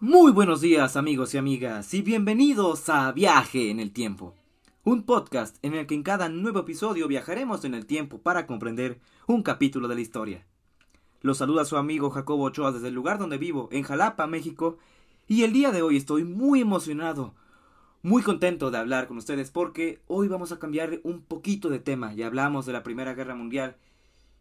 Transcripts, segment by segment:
Muy buenos días amigos y amigas y bienvenidos a Viaje en el Tiempo, un podcast en el que en cada nuevo episodio viajaremos en el tiempo para comprender un capítulo de la historia. Los saluda su amigo Jacobo Ochoa desde el lugar donde vivo, en Jalapa, México, y el día de hoy estoy muy emocionado, muy contento de hablar con ustedes porque hoy vamos a cambiar un poquito de tema. Ya hablamos de la Primera Guerra Mundial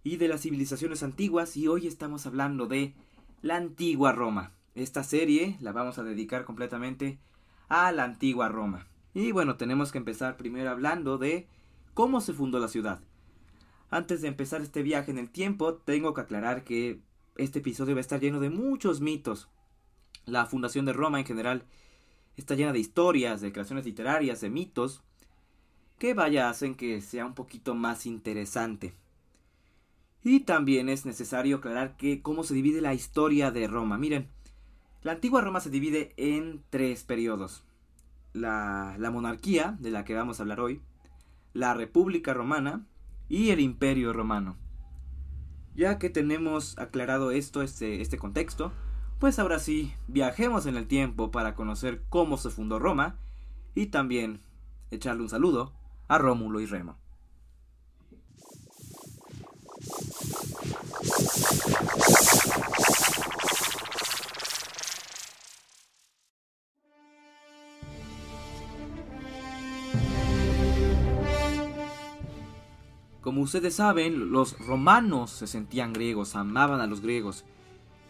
y de las civilizaciones antiguas y hoy estamos hablando de la antigua Roma. Esta serie la vamos a dedicar completamente a la antigua Roma. Y bueno, tenemos que empezar primero hablando de cómo se fundó la ciudad. Antes de empezar este viaje en el tiempo, tengo que aclarar que este episodio va a estar lleno de muchos mitos. La fundación de Roma en general está llena de historias, de creaciones literarias, de mitos, que vaya hacen que sea un poquito más interesante. Y también es necesario aclarar que cómo se divide la historia de Roma. Miren, la antigua Roma se divide en tres periodos. La, monarquía, de la que vamos a hablar hoy, la República Romana y el Imperio Romano. Ya que tenemos aclarado esto, este, este contexto, pues ahora sí, viajemos en el tiempo para conocer cómo se fundó Roma y también echarle un saludo a Rómulo y Remo. Como ustedes saben, los romanos se sentían griegos, amaban a los griegos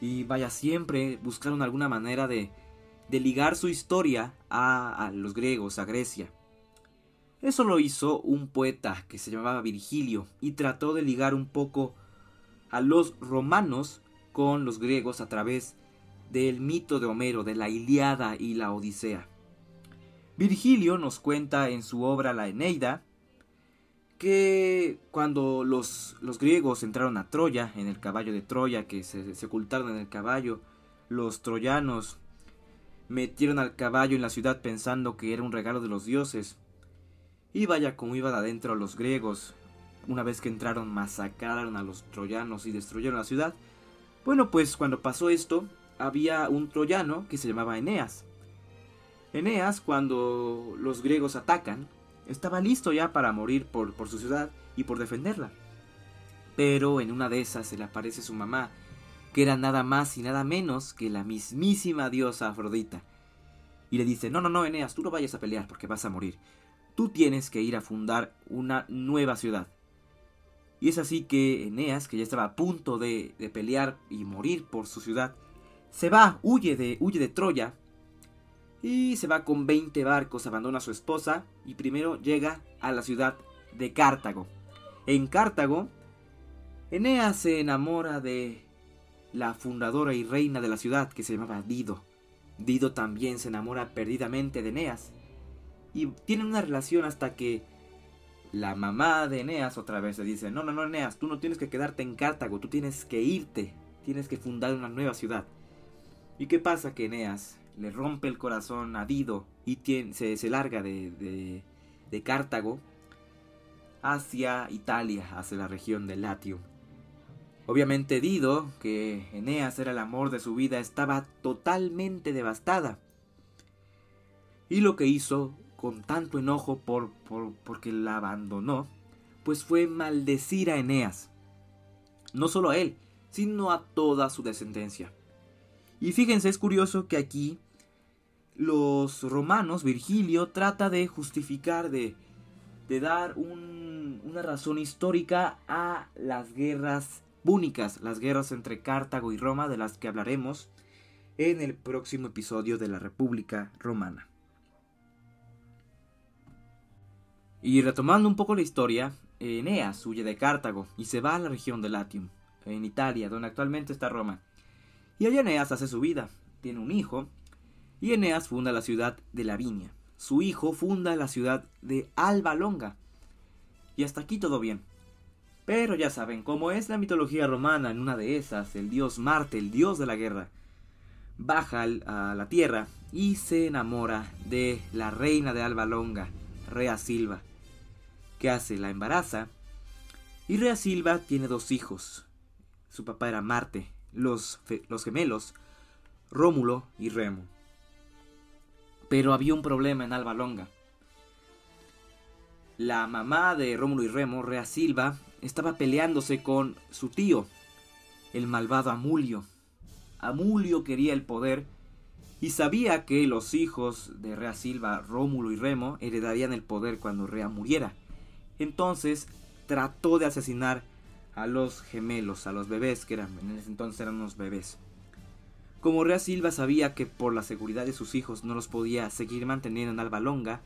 y vaya, siempre buscaron alguna manera de, ligar su historia a, a los griegos, a Grecia. Eso lo hizo un poeta que se llamaba Virgilio y trató de ligar un poco a los romanos con los griegos a través del mito de Homero, de la Iliada y la Odisea. Virgilio nos cuenta en su obra La Eneida que cuando los, los, griegos entraron a Troya, en el caballo de Troya, que se, se, ocultaron en el caballo, los troyanos metieron al caballo en la ciudad pensando que era un regalo de los dioses. Y vaya como iban adentro los griegos, una vez que entraron masacraron a los troyanos y destruyeron la ciudad. Bueno, pues cuando pasó esto, había un troyano que se llamaba Eneas. Eneas, cuando los griegos atacan, estaba listo ya para morir por, por su ciudad y por defenderla. Pero en una de esas se le aparece su mamá, que era nada más y nada menos que la mismísima diosa Afrodita. Y le dice, no, no, no, Eneas, tú no vayas a pelear porque vas a morir. Tú tienes que ir a fundar una nueva ciudad. Y es así que Eneas, que ya estaba a punto de, de pelear y morir por su ciudad, se va, huye de, huye de Troya y se va con 20 barcos, abandona a su esposa y primero llega a la ciudad de Cartago. En Cartago, Eneas se enamora de la fundadora y reina de la ciudad que se llamaba Dido. Dido también se enamora perdidamente de Eneas y tienen una relación hasta que la mamá de Eneas otra vez le dice, no, no, no, Eneas, tú no tienes que quedarte en Cartago, tú tienes que irte, tienes que fundar una nueva ciudad. ¿Y qué pasa? Que Eneas le rompe el corazón a Dido y se, se, larga de, de, de, Cartago hacia Italia, hacia la región de Latium. Obviamente Dido, que Eneas era el amor de su vida, estaba totalmente devastada. Y lo que hizo con tanto enojo por, por, porque la abandonó, pues fue maldecir a Eneas. No solo a él, sino a toda su descendencia. Y fíjense, es curioso que aquí los romanos, Virgilio, trata de justificar, de, dar un, una razón histórica a las guerras púnicas, las guerras entre Cartago y Roma, de las que hablaremos en el próximo episodio de la República Romana. Y retomando un poco la historia, Eneas huye de Cartago y se va a la región de Latium, en Italia, donde actualmente está Roma. Y allá Eneas hace su vida, tiene un hijo, y Eneas funda la ciudad de Lavinia. Su hijo funda la ciudad de Alba Longa. Y hasta aquí todo bien. Pero ya saben, como es la mitología romana, en una de esas, el dios Marte, el dios de la guerra, baja a la tierra y se enamora de la reina de Alba Longa, Rea Silva. ¿Qué hace? La embaraza. Y Rea Silva tiene dos hijos. Su papá era Marte. Los, los gemelos Rómulo y Remo. Pero había un problema en Alba Longa. La mamá de Rómulo y Remo, Rea Silva, estaba peleándose con su tío, el malvado Amulio. Amulio quería el poder y sabía que los hijos de Rea Silva, Rómulo y Remo, heredarían el poder cuando Rea muriera. Entonces trató de asesinar a los gemelos, a los bebés, que eran, en ese entonces eran unos bebés. Como Rea Silva sabía que por la seguridad de sus hijos no los podía seguir manteniendo en Alba Longa,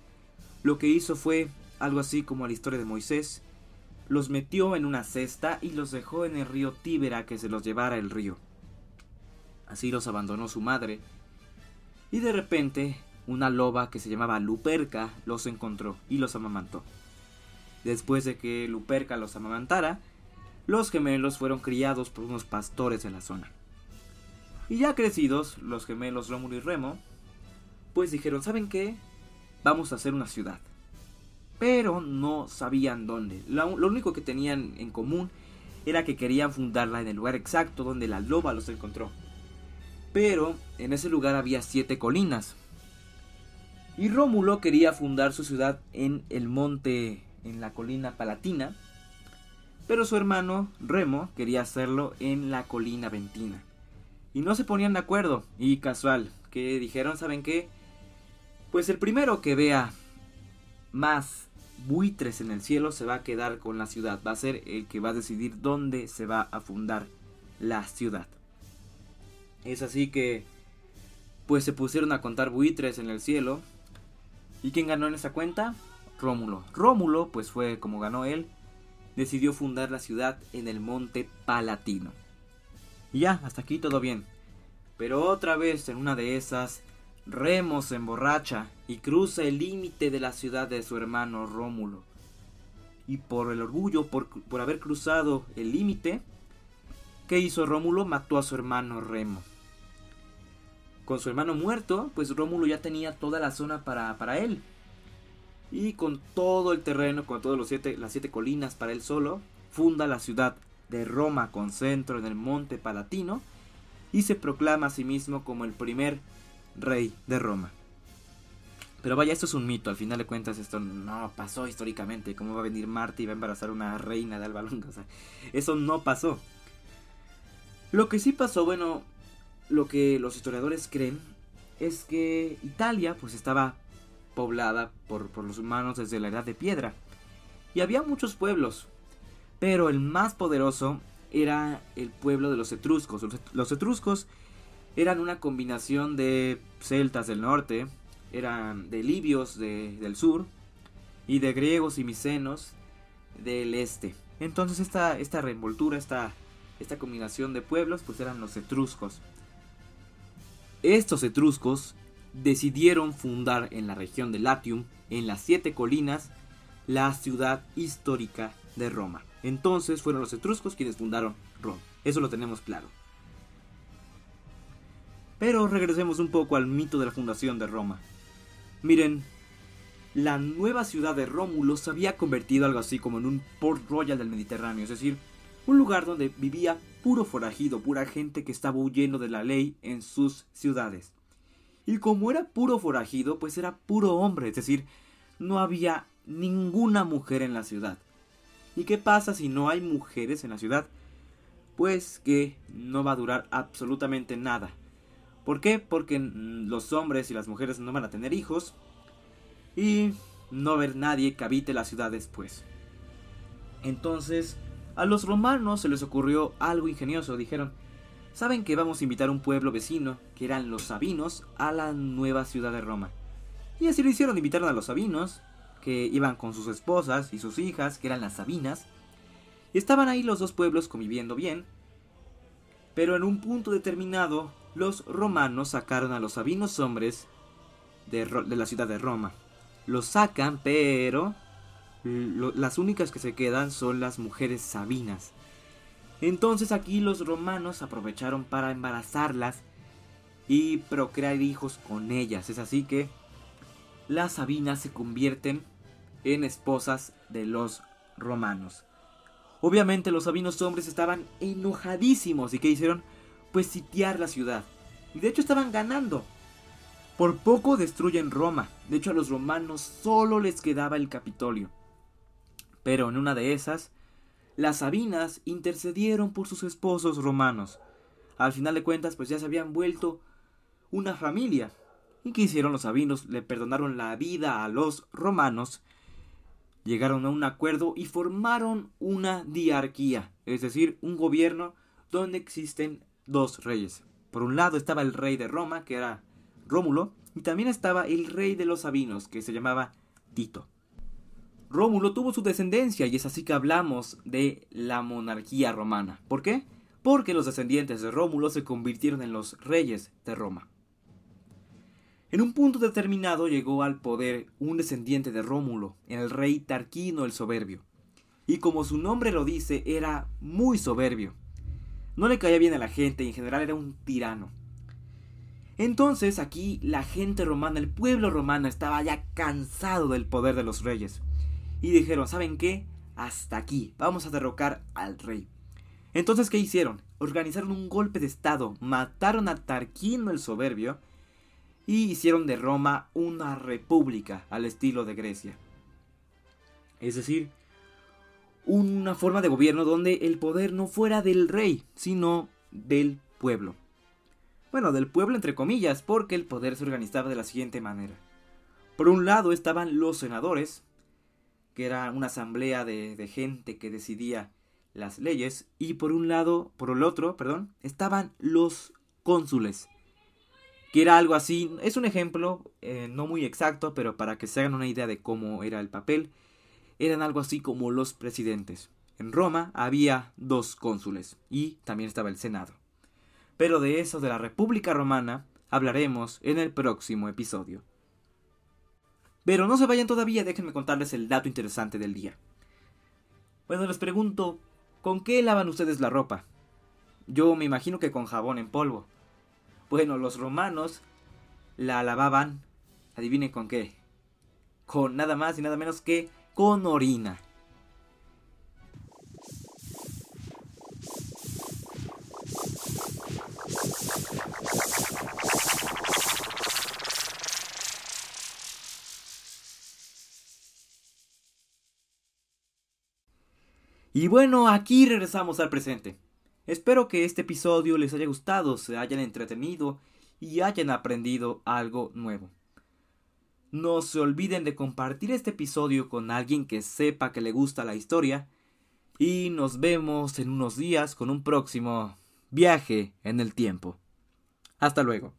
lo que hizo fue algo así como la historia de Moisés, los metió en una cesta y los dejó en el río Tíbera que se los llevara el río. Así los abandonó su madre, y de repente una loba que se llamaba Luperca los encontró y los amamantó. Después de que Luperca los amamantara, los gemelos fueron criados por unos pastores de la zona. Y ya crecidos, los gemelos Rómulo y Remo, pues dijeron, ¿saben qué? Vamos a hacer una ciudad. Pero no sabían dónde. Lo, lo único que tenían en común era que querían fundarla en el lugar exacto donde la loba los encontró. Pero en ese lugar había siete colinas. Y Rómulo quería fundar su ciudad en el monte, en la colina palatina. Pero su hermano Remo quería hacerlo en la colina ventina. Y no se ponían de acuerdo. Y casual, que dijeron, ¿saben qué? Pues el primero que vea más buitres en el cielo se va a quedar con la ciudad. Va a ser el que va a decidir dónde se va a fundar la ciudad. Es así que pues se pusieron a contar buitres en el cielo. ¿Y quién ganó en esa cuenta? Rómulo. Rómulo, pues fue como ganó él, decidió fundar la ciudad en el monte Palatino. Y ya, hasta aquí todo bien. Pero otra vez en una de esas, Remo se emborracha y cruza el límite de la ciudad de su hermano Rómulo. Y por el orgullo, por, por haber cruzado el límite, ¿qué hizo Rómulo? Mató a su hermano Remo. Con su hermano muerto, pues Rómulo ya tenía toda la zona para, para él. Y con todo el terreno, con todas siete, las siete colinas para él solo, funda la ciudad de Roma con centro en el monte Palatino y se proclama a sí mismo como el primer rey de Roma. Pero vaya, esto es un mito, al final de cuentas esto no pasó históricamente. ¿Cómo va a venir Marte y va a embarazar una reina de Alba Longa? Eso no pasó. Lo que sí pasó, bueno, lo que los historiadores creen es que Italia pues estaba poblada por, los humanos desde la edad de piedra. Y había muchos pueblos, pero el más poderoso era el pueblo de los etruscos. Los etruscos eran una combinación de celtas del norte, eran de libios del sur y de griegos y micenos del este. Entonces esta, esta esta, esta combinación de pueblos, pues eran los etruscos. Estos etruscos decidieron fundar en la región de Latium, en las siete colinas, la ciudad histórica de Roma. Entonces fueron los etruscos quienes fundaron Roma. Eso lo tenemos claro. Pero regresemos un poco al mito de la fundación de Roma. Miren, la nueva ciudad de Rómulo se había convertido algo así como en un Port Royal del Mediterráneo, es decir, un lugar donde vivía puro forajido, pura gente que estaba huyendo de la ley en sus ciudades. Y como era puro forajido, pues era puro hombre, es decir, no había ninguna mujer en la ciudad. ¿Y qué pasa si no hay mujeres en la ciudad? Pues que no va a durar absolutamente nada. ¿Por qué? Porque los hombres y las mujeres no van a tener hijos y no haber nadie que habite la ciudad después. Entonces, a los romanos se les ocurrió algo ingenioso. Dijeron, saben que vamos a invitar a un pueblo vecino, que eran los sabinos, a la nueva ciudad de Roma. Y así lo hicieron, invitaron a los sabinos, que iban con sus esposas y sus hijas, que eran las sabinas. Y estaban ahí los dos pueblos conviviendo bien. Pero en un punto determinado, los romanos sacaron a los sabinos hombres de, de la ciudad de Roma. Los sacan, pero las únicas que se quedan son las mujeres sabinas. Entonces aquí los romanos aprovecharon para embarazarlas y procrear hijos con ellas. Es así que las sabinas se convierten en esposas de los romanos. Obviamente los sabinos hombres estaban enojadísimos y que hicieron pues sitiar la ciudad. Y de hecho estaban ganando. Por poco destruyen Roma. De hecho a los romanos solo les quedaba el Capitolio. Pero en una de esas, las Sabinas intercedieron por sus esposos romanos. Al final de cuentas, pues ya se habían vuelto una familia. ¿Y qué hicieron los Sabinos? Le perdonaron la vida a los romanos, llegaron a un acuerdo y formaron una diarquía, es decir, un gobierno donde existen dos reyes. Por un lado estaba el rey de Roma, que era Rómulo, y también estaba el rey de los Sabinos, que se llamaba Tito. Rómulo tuvo su descendencia y es así que hablamos de la monarquía romana. ¿Por qué? Porque los descendientes de Rómulo se convirtieron en los reyes de Roma. En un punto determinado llegó al poder un descendiente de Rómulo, el rey Tarquino el Soberbio. Y como su nombre lo dice, era muy soberbio. No le caía bien a la gente y en general era un tirano. Entonces aquí la gente romana, el pueblo romano estaba ya cansado del poder de los reyes. Y dijeron, ¿saben qué? Hasta aquí, vamos a derrocar al rey. Entonces, ¿qué hicieron? Organizaron un golpe de estado, mataron a Tarquino el Soberbio y hicieron de Roma una república al estilo de Grecia. Es decir, una forma de gobierno donde el poder no fuera del rey, sino del pueblo. Bueno, del pueblo entre comillas, porque el poder se organizaba de la siguiente manera. Por un lado estaban los senadores, que era una asamblea de, gente que decidía las leyes, y por un lado, por el otro, perdón, estaban los cónsules, que era algo así, es un ejemplo, eh, no muy exacto, pero para que se hagan una idea de cómo era el papel, eran algo así como los presidentes. En Roma había dos cónsules y también estaba el Senado. Pero de eso de la República Romana hablaremos en el próximo episodio. Pero no se vayan todavía, déjenme contarles el dato interesante del día. Bueno, les pregunto, ¿con qué lavan ustedes la ropa? Yo me imagino que con jabón en polvo. Bueno, los romanos la lavaban, adivinen con qué. Con nada más y nada menos que con orina. Y bueno, aquí regresamos al presente. Espero que este episodio les haya gustado, se hayan entretenido y hayan aprendido algo nuevo. No se olviden de compartir este episodio con alguien que sepa que le gusta la historia. Y nos vemos en unos días con un próximo viaje en el tiempo. Hasta luego.